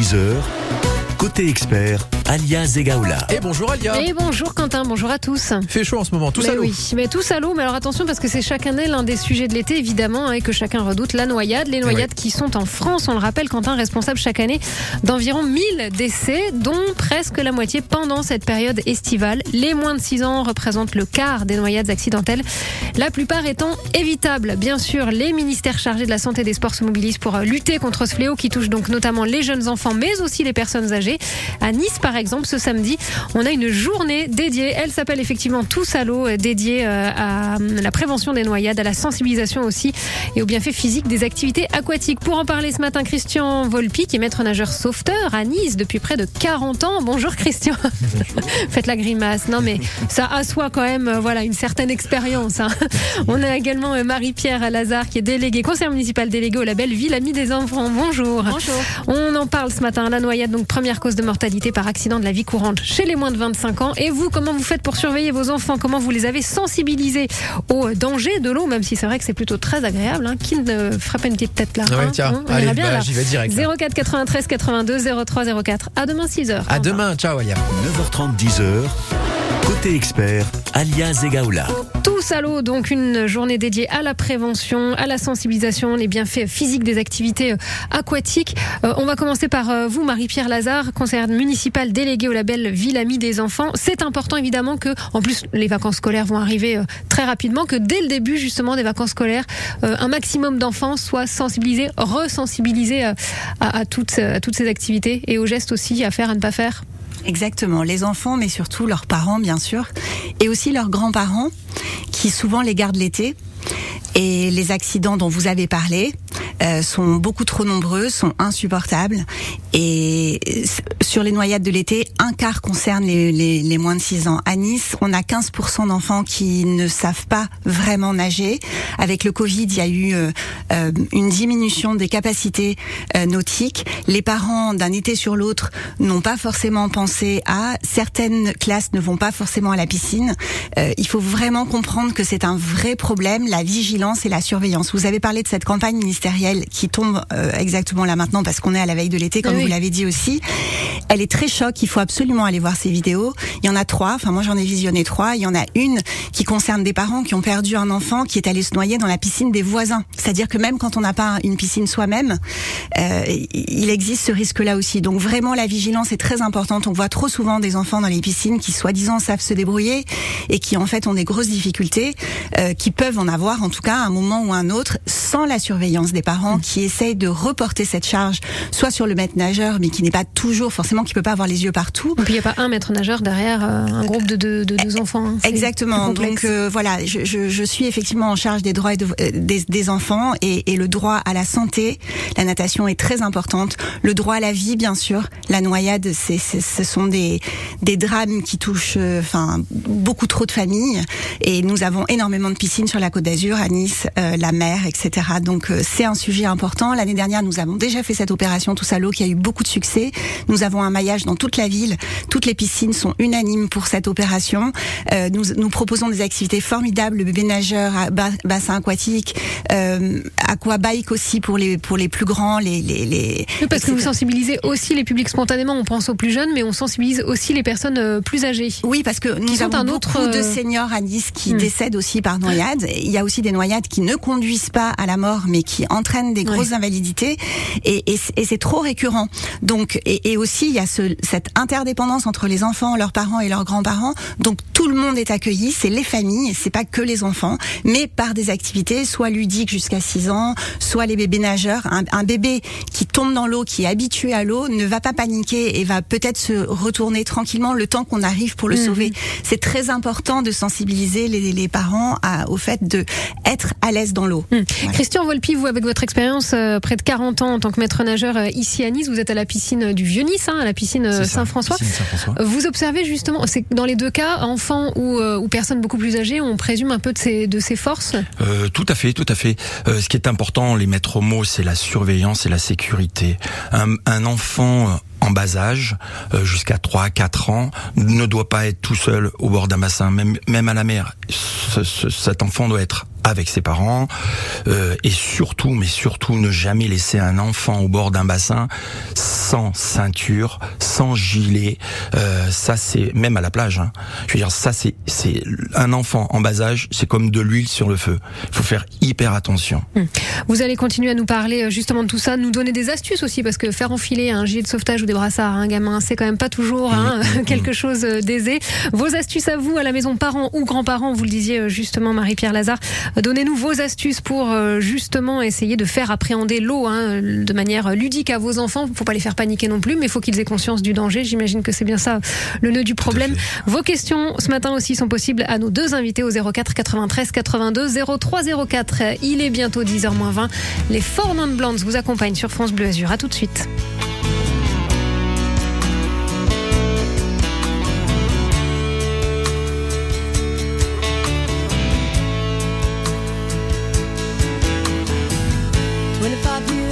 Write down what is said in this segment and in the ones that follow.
9h30, 10h. Côté expert, Alia Zegaoula. Et bonjour Alia. Et bonjour Quentin, bonjour à tous. Fait chaud en ce moment, tout mais à l'eau. oui, mais tous à l'eau. Mais alors attention parce que c'est chaque année l'un des sujets de l'été évidemment hein, et que chacun redoute la noyade. Les noyades qui sont en France, on le rappelle, Quentin responsable chaque année d'environ 1000 décès, dont presque la moitié pendant cette période estivale. Les moins de 6 ans représentent le quart des noyades accidentelles, la plupart étant évitables. Bien sûr, les ministères chargés de la santé et des sports se mobilisent pour euh, lutter contre ce fléau qui touche donc notamment les jeunes enfants, mais aussi les personnes âgées. À Nice, par exemple, ce samedi, on a une journée dédiée. Elle s'appelle effectivement Tous à l'eau, euh, dédiée euh, à euh, la prévention des noyades, à la sensibilisation aussi et aux bienfaits physiques des activités aquatiques. Pour en parler ce matin, Christian Volpi, qui est maître nageur sauveteur à Nice depuis près de 40 ans. Bonjour Christian. Faites la grimace. Non mais ça assoit quand même voilà une certaine expérience. hein. On a également Marie-Pierre Lazare qui est déléguée, conseillère municipale déléguée au label Ville Amie des enfants. Bonjour. Bonjour. On en parle ce matin. La noyade, donc première cause de mortalité par accident de la vie courante chez les moins de 25 ans. Et vous, comment vous faites pour surveiller vos enfants? Comment vous les avez sensibilisés au danger de l'eau? Même si c'est vrai que c'est plutôt très agréable. Hein. Qui ne ferait pas une petite tête là Ah ouais, hein tiens, Hein On allez, ira bien bah, là. j'y vais direct. là. 04 93 82 03 04. À demain 6h. À demain, ciao Alia. 9h30, 10h. Côté expert, Alia Zegaoula. Tous à donc une journée dédiée à la prévention, à la sensibilisation, les bienfaits physiques des activités euh, aquatiques. Euh, on va commencer par euh, vous, Marie-Pierre Lazare, conseillère municipale déléguée au label Ville Amie des enfants. C'est important évidemment que, en plus, les vacances scolaires vont arriver très rapidement, que dès le début justement des vacances scolaires, un maximum d'enfants soient sensibilisés, resensibilisés à, toutes, à toutes ces activités et aux gestes aussi à faire, à ne pas faire. Exactement, les enfants, mais surtout leurs parents, bien sûr, et aussi leurs grands-parents, qui souvent les gardent l'été. Et les accidents dont vous avez parlé euh, sont beaucoup trop nombreux, sont insupportables. Et sur les noyades de l'été, un quart concerne les, les, les moins de 6 ans. À Nice, on a 15% d'enfants qui ne savent pas vraiment nager. Avec le Covid, il y a eu euh, euh, une diminution des capacités euh, nautiques. Les parents, d'un été sur l'autre, n'ont pas forcément pensé à. Certaines classes ne vont pas forcément à la piscine. Euh, il faut vraiment comprendre que c'est un vrai problème, la vigilance et la surveillance. Vous avez parlé de cette campagne ministérielle qui tombe euh, exactement là maintenant parce qu'on est à la veille de l'été, comme Oui. vous l'avez dit aussi. Elle est très choc. Il faut absolument aller voir ces vidéos. Il y en a trois. Enfin, moi, j'en ai visionné trois. Il y en a une qui concerne des parents qui ont perdu un enfant qui est allé se noyer dans la piscine des voisins. C'est-à-dire que même quand on n'a pas une piscine soi-même, euh, il existe ce risque-là aussi. Donc vraiment, la vigilance est très importante. On voit trop souvent des enfants dans les piscines qui, soi-disant, savent se débrouiller et qui, en fait, ont des grosses difficultés, euh, qui peuvent en avoir, en tout cas, à un moment ou un autre, sans la surveillance des parents qui essayent de reporter cette charge, soit sur le maître nageur, mais qui n'est pas toujours, forcément, qui peut pas avoir les yeux partout. Et puis il n'y a pas un maître nageur derrière euh, un groupe de deux, de deux enfants. hein. Exactement. Donc euh, voilà, je, je, je suis effectivement en charge des droits et de- euh, des, des enfants et, et le droit à la santé. La natation est très importante. Le droit à la vie, bien sûr. La noyade, c'est, c'est- ce sont des, des drames qui touchent, enfin, beaucoup trop de familles. Et nous avons énormément de piscines sur la Côte d'Azur, à Nice, euh, la mer, etc. Donc c'est un sujet important. L'année dernière, nous avons déjà fait cette opération Tous à l'eau qui a eu beaucoup de succès. Nous avons un maillage dans toute la ville. Toutes les piscines sont unanimes pour cette opération. Euh, nous, nous proposons des activités formidables, le bébé nageur, bassin aquatique, euh, aquabike aussi pour les pour les plus grands, les les, les Oui, parce que vous sensibilisez aussi les publics spontanément. On pense aux plus jeunes, mais on sensibilise aussi les personnes euh, plus âgées. Oui, parce que nous sont avons un beaucoup autre, de euh, seniors à Nice qui Hmm. décèdent aussi par noyade. Il y a aussi des noyades qui ne conduisent pas à la mort, mais qui entraînent des grosses invalidités. Et, et c- et c'est trop récurrent. Donc, et, et aussi, il y a ce, cette interdépendance entre les enfants, leurs parents et leurs grands-parents. Donc, tout le monde est accueilli. C'est les familles, c'est pas que les enfants, mais par des activités, soit ludiques jusqu'à 6 ans, soit les bébés nageurs. Un, un bébé qui tombe dans l'eau, qui est habitué à l'eau, ne va pas paniquer et va peut-être se retourner tranquillement le temps qu'on arrive pour le Mhm. sauver. C'est très important de sensibiliser les, les parents à, au fait de être à l'aise dans l'eau. Voilà. Christian Volpi, vous, avec votre expérience, euh, près de 40 ans en tant que maître nageur euh, ici à Nice, vous êtes à la piscine du Vieux-Nice, hein, à la piscine euh, Saint-François. Vous observez justement, c'est dans les deux cas, enfants ou, ou personnes beaucoup plus âgées, on présume un peu de ses, de ses forces. Euh, tout à fait, tout à fait. Euh, ce qui est important, les maîtres mots, c'est la surveillance et la sécurité. Un, un enfant en bas âge, jusqu'à 3 4 ans, ne doit pas être tout seul au bord d'un bassin, même, même à la mer. Ce- ce- cet enfant doit être avec ses parents euh, et surtout, mais surtout, ne jamais laisser un enfant au bord d'un bassin sans ceinture, sans gilet. Euh, ça, c'est même à la plage. Hein. Je veux dire, ça, c'est c'est un enfant en bas âge, c'est comme de l'huile sur le feu. Il faut faire hyper attention. Hum. Vous allez continuer à nous parler euh, justement de tout ça, nous donner des astuces aussi, parce que faire enfiler un gilet de sauvetage ou des brassards à un gamin, c'est quand même pas toujours hein, Mmh, mmh, quelque chose d'aisé. Vos astuces à vous, à la maison, parents ou grands-parents, vous le disiez justement, Marie-Pierre Lazare, donnez-nous vos astuces pour euh, justement essayer de faire appréhender l'eau hein, de manière ludique à vos enfants. Faut pas les faire paniquer non plus, mais il faut qu'ils aient conscience du danger. J'imagine que c'est bien ça le nœud du problème. Vos questions ce matin aussi sont possibles à nos deux invités au 04 93 82 03 04. Il est bientôt 10h20. Les Four Non Blondes vous accompagnent sur France Bleu Azur. À tout de suite.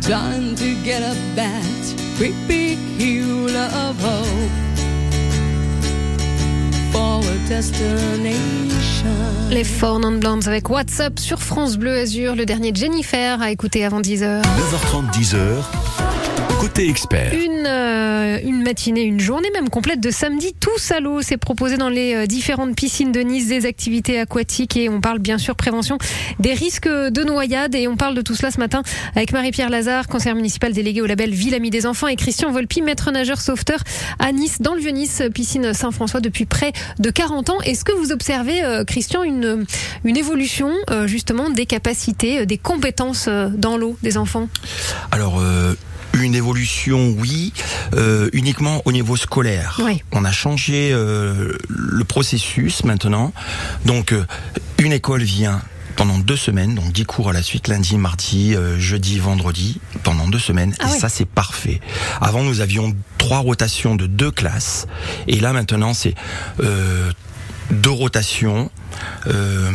trying to get up that great big hill of hope for a destination. Les Four Non Blondes avec WhatsApp sur France Bleu Azur, le dernier de Jennifer à écouter avant 10h. 9h30, 10h. Côté expert. Une, euh, une matinée, une journée même complète de samedi, tous à l'eau. C'est proposé dans les euh, différentes piscines de Nice, des activités aquatiques et on parle bien sûr prévention des risques de noyade et on parle de tout cela ce matin avec Marie-Pierre Lazare, conseillère municipale déléguée au label Ville Amie des Enfants et Christian Volpi, maître nageur sauveteur à Nice, dans le Vieux-Nice, piscine Saint-François depuis près de 40 ans. Est-ce que vous observez, euh, Christian, une, une évolution euh, justement des capacités, des compétences euh, dans l'eau des enfants? Alors, euh, une évolution, oui, euh, uniquement au niveau scolaire. Oui. On a changé euh, le processus maintenant. Donc, euh, une école vient pendant deux semaines, donc 10 cours à la suite, lundi, mardi, euh, jeudi, vendredi, pendant deux semaines. Ah et ça, c'est parfait. Avant, nous avions trois rotations de deux classes. Et là, maintenant, c'est euh, deux rotations. Euh,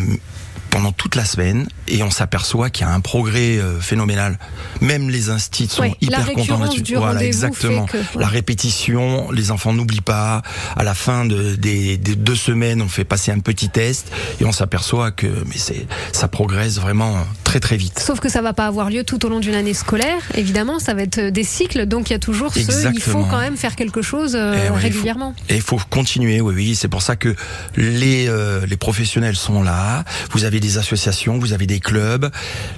pendant toute la semaine et on s'aperçoit qu'il y a un progrès euh, phénoménal. Même les instits sont hyper contents là-dessus. Voilà, exactement. La répétition, les enfants n'oublient pas. À la fin de, des, des deux semaines, on fait passer un petit test et on s'aperçoit que mais c'est ça progresse vraiment très très vite. Sauf que ça va pas avoir lieu tout au long d'une année scolaire. Évidemment, ça va être euh, des cycles, donc il y a toujours ce. Il faut quand même faire quelque chose euh, Eh ouais, il faut- régulièrement. Et il faut continuer, oui, oui. C'est pour ça que les, euh, les professionnels sont là. Vous avez des associations, vous avez des clubs.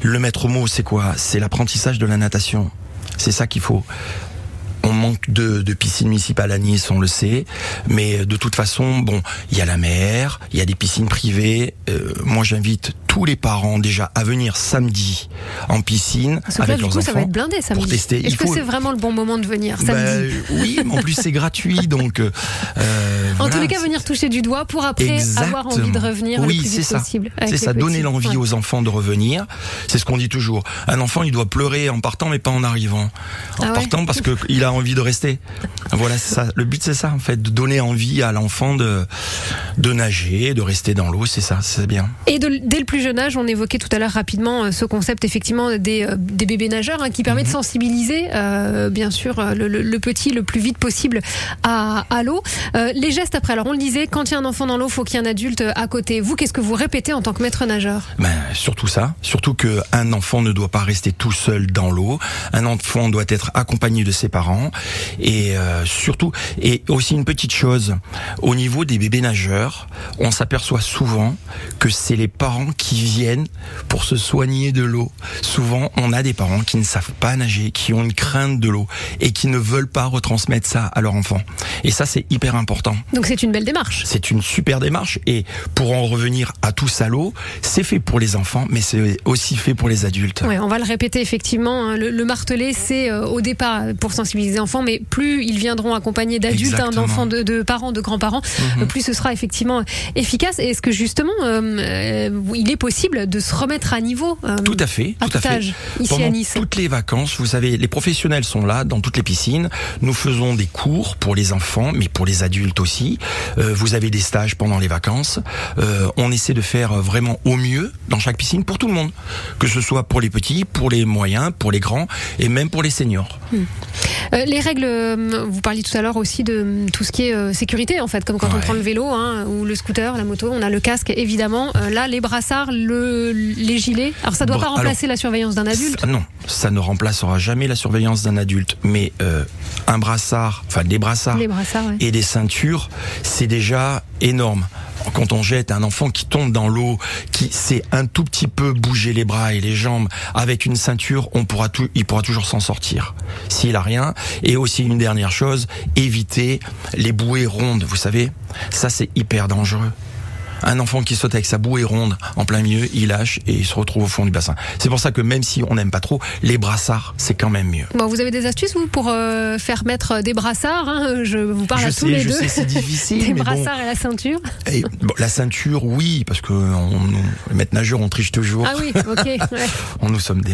Le maître mot, c'est quoi? C'est l'apprentissage de la natation. C'est ça qu'il faut. Manque de, de piscines municipales à Nice, on le sait, mais de toute façon, bon, il y a la mer, il y a des piscines privées. Euh, moi, j'invite tous les parents déjà à venir samedi en piscine Parce que là, avec du leurs coup, ça va enfants être blindé samedi. pour tester. Est-ce que c'est vraiment le bon moment de venir Bah, samedi oui, mais en plus c'est gratuit, donc. euh, euh, En voilà, tous les cas, venir toucher du doigt pour après avoir envie de revenir oui, le plus c'est vite ça. possible. C'est ça, donner l'envie Ouais. aux enfants de revenir. C'est ce qu'on dit toujours. Un enfant, il doit pleurer en partant, mais pas en arrivant. En Ah ouais partant parce que il a envie de rester. Voilà, ça. Le but, c'est ça, en fait, de donner envie à l'enfant de de nager, de rester dans l'eau. C'est ça, c'est bien. Et de- dès le plus jeune âge, on évoquait tout à l'heure rapidement euh, ce concept effectivement des, euh, des bébés nageurs hein, qui permet Mhm. de sensibiliser euh, bien sûr le, le- le petit le plus vite possible à, à l'eau. Euh, les gestes après, alors on le disait, quand il y a un enfant dans l'eau, faut qu'il y ait un adulte à côté. Vous, qu'est-ce que vous répétez en tant que maître nageur? Ben, surtout ça, surtout que un enfant ne doit pas rester tout seul dans l'eau. Un enfant doit être accompagné de ses parents et euh, surtout et aussi une petite chose au niveau des bébés nageurs, on s'aperçoit souvent que c'est les parents qui viennent pour se soigner de l'eau. Souvent, on a des parents qui ne savent pas nager, qui ont une crainte de l'eau et qui ne veulent pas retransmettre ça à leur enfant. Et ça, c'est hyper important. Donc c'est une belle démarche. C'est une super démarche et pour en revenir à tous à l'eau, c'est fait pour les enfants, mais c'est aussi fait pour les adultes. Ouais, on va le répéter effectivement. hein, Le, le marteler, c'est euh, au départ pour sensibiliser enfants, mais plus ils viendront accompagnés d'adultes, hein, d'enfants, de, de parents, de grands-parents, Mhm. euh, plus ce sera effectivement efficace. Est-ce que justement, euh, euh, il est possible de se remettre à niveau euh, Tout à fait, à tout à tout fait. âge, ici Pendant à Nice toutes les vacances, vous savez, les professionnels sont là dans toutes les piscines. Nous faisons des cours pour les enfants, mais pour les adultes aussi. Euh, vous avez des stages pendant les vacances. Euh, on essaie de faire vraiment au mieux dans chaque piscine pour tout le monde, que ce soit pour les petits, pour les moyens, pour les grands et même pour les seniors. Euh, les règles, euh, vous parliez tout à l'heure aussi de euh, tout ce qui est euh, sécurité, en fait, comme quand on prend le vélo hein, ou le scooter, la moto, on a le casque, évidemment. Là, les brassards, le, les gilets. Alors, ça doit Bra- pas remplacer la surveillance d'un adulte? Ça- non, ça ne remplacera jamais la surveillance d'un adulte, mais euh, un brassard, enfin des brassards Les brassards, ouais. et des ceintures, c'est déjà énorme. Quand on jette un enfant qui tombe dans l'eau, qui sait un tout petit peu bouger les bras et les jambes avec une ceinture, on pourra tout, il pourra toujours s'en sortir. S'il a rien. Et aussi une dernière chose, éviter les bouées rondes. Vous savez, ça c'est hyper dangereux. Un enfant qui saute avec sa bouée ronde en plein milieu, il lâche et il se retrouve au fond du bassin. C'est pour ça que même si on n'aime pas trop, les brassards, c'est quand même mieux. Bon, vous avez des astuces, vous, pour euh, faire mettre des brassards hein Je vous parle je à tous les je deux. c'est difficile. Des mais bon. brassards et la ceinture. Et, bon, la ceinture, oui, parce que on, les maîtres nageurs, on triche toujours. Ah oui, ok. ouais. On, nous sommes des,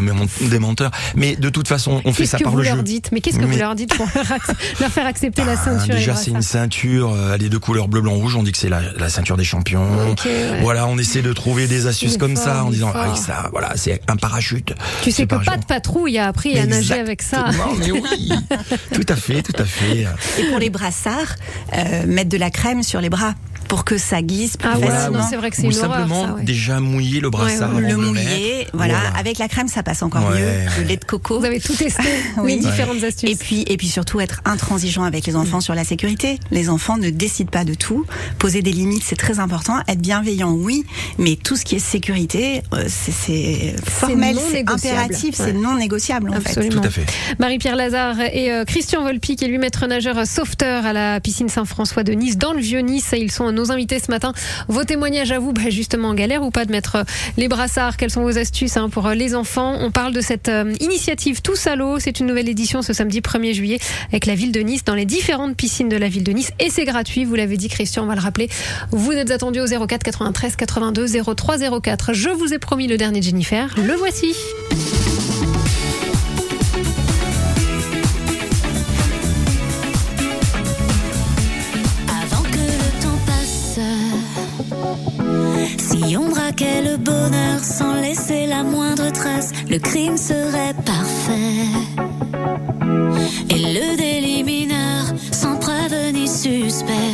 des menteurs. Mais de toute façon, on fait Qu'est-ce ça que par vous le leur jeu. dites? Mais qu'est-ce que vous leur dites pour leur, faire accepter la Ah, ceinture déjà, c'est une brassards? ceinture, euh, elle est de couleur bleu, blanc, rouge. On dit que c'est la, la ceinture des champions. Ouais. Voilà, on essaie de trouver des astuces comme fort, ça en disant, ah, ça, voilà, c'est un parachute. Tu sais que pas de patrouille a appris à nager avec ça. Mais oui, tout à fait, tout à fait. Et pour les brassards, euh, mettre de la crème sur les bras. Pour que ça glisse plus Ah ouais, facilement. c'est vrai que c'est Ou une horreur, simplement ça, ouais. déjà mouiller le brassard Ouais, le mouiller, voilà. Avec la crème, ça passe encore Ouais, mieux. Le lait de coco. Vous avez tout testé, Oui. les différentes astuces. Et puis, et puis surtout être intransigeant avec les enfants sur la sécurité. Les enfants ne décident pas de tout. Poser des limites, c'est très important. Être bienveillant, oui, mais tout ce qui est sécurité, euh, c'est- formel, c'est impératif, Ouais. c'est non négociable en fait. Absolument. Tout à fait. Marie-Pierre Lazare et euh, Christian Volpi, qui est lui maître nageur sauveteur à la piscine Saint-François de Nice, dans le Vieux-Nice. Ils sont nos invités ce matin. Vos témoignages à vous, bah, justement, en galère ou pas de mettre euh, les brassards? Quelles sont vos astuces hein, pour euh, les enfants? On parle de cette euh, initiative Tous à l'eau. C'est une nouvelle édition ce samedi 1er juillet avec la ville de Nice dans les différentes piscines de la ville de Nice. Et c'est gratuit, vous l'avez dit Christian, on va le rappeler. Vous êtes attendu au 04 93 82 03 04. Je vous ai promis le dernier de Jennifer. Le voici. Le bonheur sans laisser la moindre trace, le crime serait parfait. Et le délit mineur sans preuve ni suspect.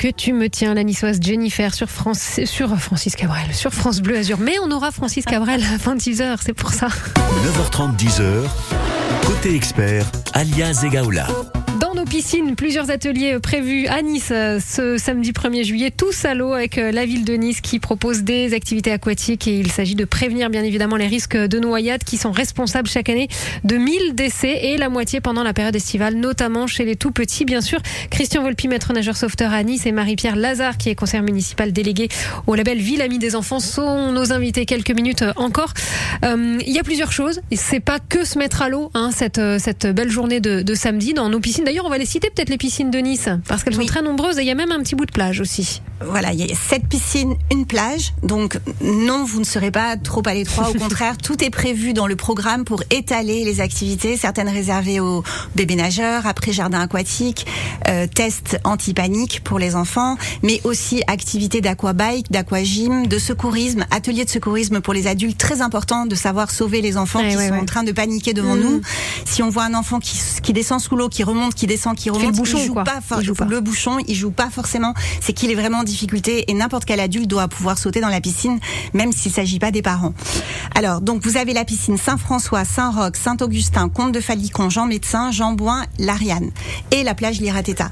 Que tu me tiens, la niçoise Jennifer sur, France, sur Francis Cabrel, sur France Bleu Azur. Mais on aura Francis Cabrel à 26h, c'est pour ça. 9h30, 10h. Côté expert, alias Egaola. Piscines, plusieurs ateliers prévus à Nice euh, ce samedi 1er juillet, tous à l'eau avec euh, la ville de Nice qui propose des activités aquatiques et il s'agit de prévenir bien évidemment les risques de noyade qui sont responsables chaque année de 1000 décès et la moitié pendant la période estivale, notamment chez les tout petits bien sûr. Christian Volpi, maître nageur sauveteur à Nice et Marie-Pierre Lazare qui est conseillère municipale déléguée au label Ville Amie des enfants sont nos invités quelques minutes euh, encore. Il y a plusieurs choses, c'est pas que se mettre à l'eau hein, cette, cette belle journée de, de samedi dans nos piscines. D'ailleurs, on va les citer peut-être les piscines de Nice parce qu'elles Oui. sont très nombreuses et il y a même un petit bout de plage aussi. Voilà, il y a sept piscines, une plage. Donc non, vous ne serez pas trop à l'étroit. Au contraire, tout est prévu dans le programme pour étaler les activités. Certaines réservées aux bébés nageurs, après jardin aquatique, euh, tests anti-panique pour les enfants, mais aussi activités d'aquabike, d'aquagym, de secourisme, ateliers de secourisme pour les adultes. Très important de savoir sauver les enfants Ouais, qui ouais, sont ouais. en train de paniquer devant Mhm. nous. Si on voit un enfant qui, qui descend sous l'eau, qui remonte, qui descend, qui remonte, bouchon, il joue pas, Il joue pas. le bouchon, il joue pas forcément. C'est qu'il est vraiment en difficulté et n'importe quel adulte doit pouvoir sauter dans la piscine, même s'il s'agit pas des parents. Alors, donc vous avez la piscine Saint-François, Saint-Roch, Saint-Augustin, Comte de Falicon, Jean Médecin, Jean Bouin, Lariane et la plage Lirateta.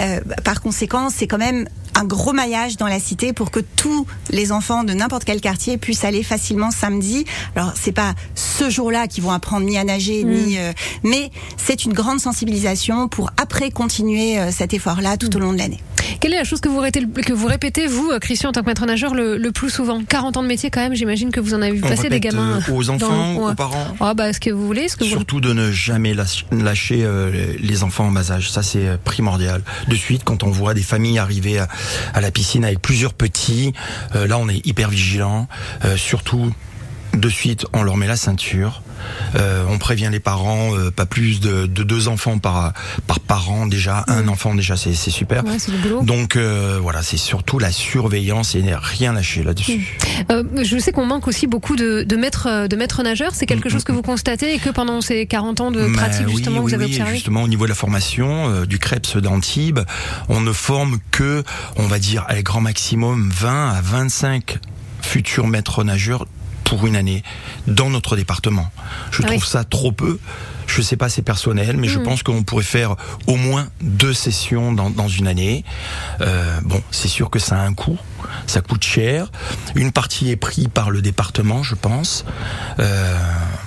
Euh, par conséquent, c'est quand même un gros maillage dans la cité pour que tous les enfants de n'importe quel quartier puissent aller facilement samedi. Alors c'est pas ce jour-là qu'ils vont apprendre ni à nager ni, euh, mais c'est une grande sensibilisation pour après continuer euh, cet effort-là tout au long de l'année. Quelle est la chose que vous, répétez, que vous répétez, vous, euh, Christian, en tant que maître nageur, le, le plus souvent? 40 ans de métier, quand même, j'imagine que vous en avez vu passer des gamins. euh, aux dans- enfants, ouais. aux parents. Ah, bah, ce que vous voulez, ce que vous Surtout de ne jamais lâch- lâcher euh, les enfants en bas âge, ça c'est euh, primordial. De suite, quand on voit des familles arriver à, à la piscine avec plusieurs petits, euh, là on est hyper vigilant. Surtout, de suite, on leur met la ceinture. Euh, on prévient les parents, euh, pas plus de, de deux enfants par par parent déjà, un enfant déjà c'est c'est super. Ouais, boulot. Donc euh, voilà, c'est surtout la surveillance et rien lâcher là-dessus. Euh, je sais qu'on manque aussi beaucoup de, de maîtres, euh, de maîtres nageurs. C'est quelque Mm, chose que vous constatez et que pendant ces 40 ans de pratique, justement, oui, vous avez oui, observé Justement, au niveau de la formation euh, du CREPS d'Antibes, on ne forme que, on va dire, à grand maximum 20 à 25 futurs maîtres nageurs pour une année dans notre département. Je Ah trouve oui. ça trop peu. Je sais pas, c'est personnel, mais je Mhm. pense qu'on pourrait faire au moins deux sessions dans, dans une année. Euh, bon, c'est sûr que ça a un coût, ça coûte cher. Une partie est prise par le département, je pense. Euh,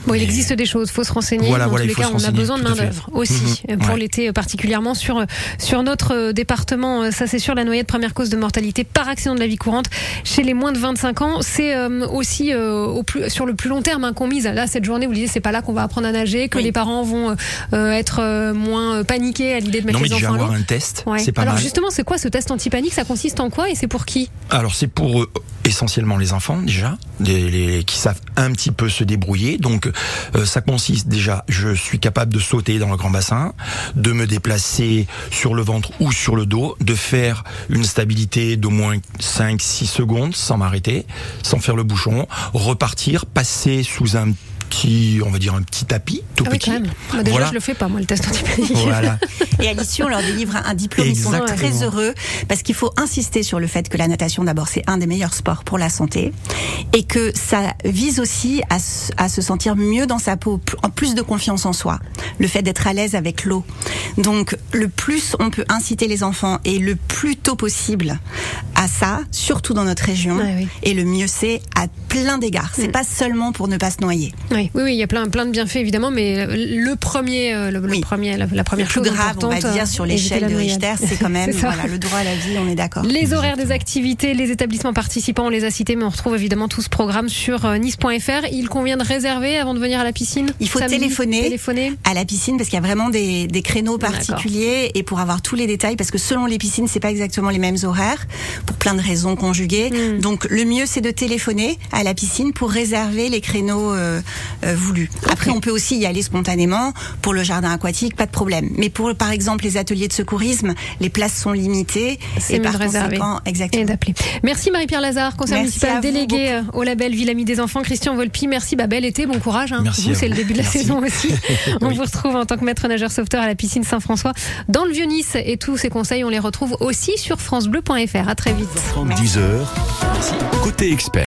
Bon, il existe des choses, faut se renseigner. Voilà, Dans voilà, tous les cas, on a besoin de main d'œuvre aussi Mhm, pour ouais. l'été, particulièrement sur sur notre euh, département. Euh, Ça, c'est sûr, la noyade première cause de mortalité par accident de la vie courante chez les moins de 25 ans. C'est euh, aussi euh, au plus sur le plus long terme hein, qu'on mise. Là, cette journée, vous disiez, c'est pas là qu'on va apprendre à nager, que Oui. les parents vont euh, euh, être moins paniqués à l'idée de mettre Non, mais les enfants avoir un test, Ouais. c'est pas Alors mal. justement, c'est quoi ce test anti-panique? Ça consiste en quoi et c'est pour qui? Alors c'est pour euh, essentiellement les enfants déjà, les, les- qui savent un petit peu se débrouiller. Donc ça consiste déjà, je suis capable de sauter dans le grand bassin, de me déplacer sur le ventre ou sur le dos, de faire une stabilité d'au moins 5-6 secondes sans m'arrêter, sans faire le bouchon, repartir, passer sous un petit, on va dire un petit tapis, tout Ah oui, petit. quand même. Bah, déjà, Voilà. je le fais pas, moi, le test anti-panique. Voilà. Et à l'issue, on leur délivre un diplôme. Ils sont Exactement. très heureux parce qu'il faut insister sur le fait que la natation, d'abord, c'est un des meilleurs sports pour la santé et que ça vise aussi à, se- à se sentir mieux dans sa peau, en plus de confiance en soi. Le fait d'être à l'aise avec l'eau. Donc, le plus on peut inciter les enfants et le plus tôt possible à ça, surtout dans notre région, oui. et le mieux c'est à plein d'égards. C'est Mm. pas seulement pour ne pas se noyer. Oui, oui, oui, il y a plein, plein de bienfaits évidemment, mais euh, le premier, euh, le, le premier, la, la Le première plus chose grave, on va dire, euh, sur éviter l'échelle de. Richter, c'est quand même voilà, le droit à la vie, on est d'accord. Les horaires des activités, les établissements participants, on les a cités, mais on retrouve évidemment tout ce programme sur euh, nice.fr. Il convient de réserver avant de venir à la piscine Il faut Samedi, téléphoner. Téléphoner. à la piscine parce qu'il y a vraiment des, des créneaux particuliers et pour avoir tous les détails parce que selon les piscines c'est pas exactement les mêmes horaires pour plein de raisons conjuguées Mm. donc le mieux c'est de téléphoner à la piscine pour réserver les créneaux euh, euh, voulus après on peut aussi y aller spontanément pour le jardin aquatique pas de problème mais pour par exemple les ateliers de secourisme les places sont limitées C'est par de réserver. conséquent Et exactement d'appeler. Merci Marie-Pierre Lazare, municipale vous déléguée euh, au label Ville Amie des Enfants. Christian Volpi, merci. Bah, bel été, bon courage. hein. Merci vous, c'est le début de la Merci. saison aussi. On Oui. vous retrouve en tant que maître nageur sauveteur à la piscine Saint-François dans le Vieux-Nice. Et tous ces conseils, on les retrouve aussi sur FranceBleu.fr. À très vite. 10 heures, côté expert.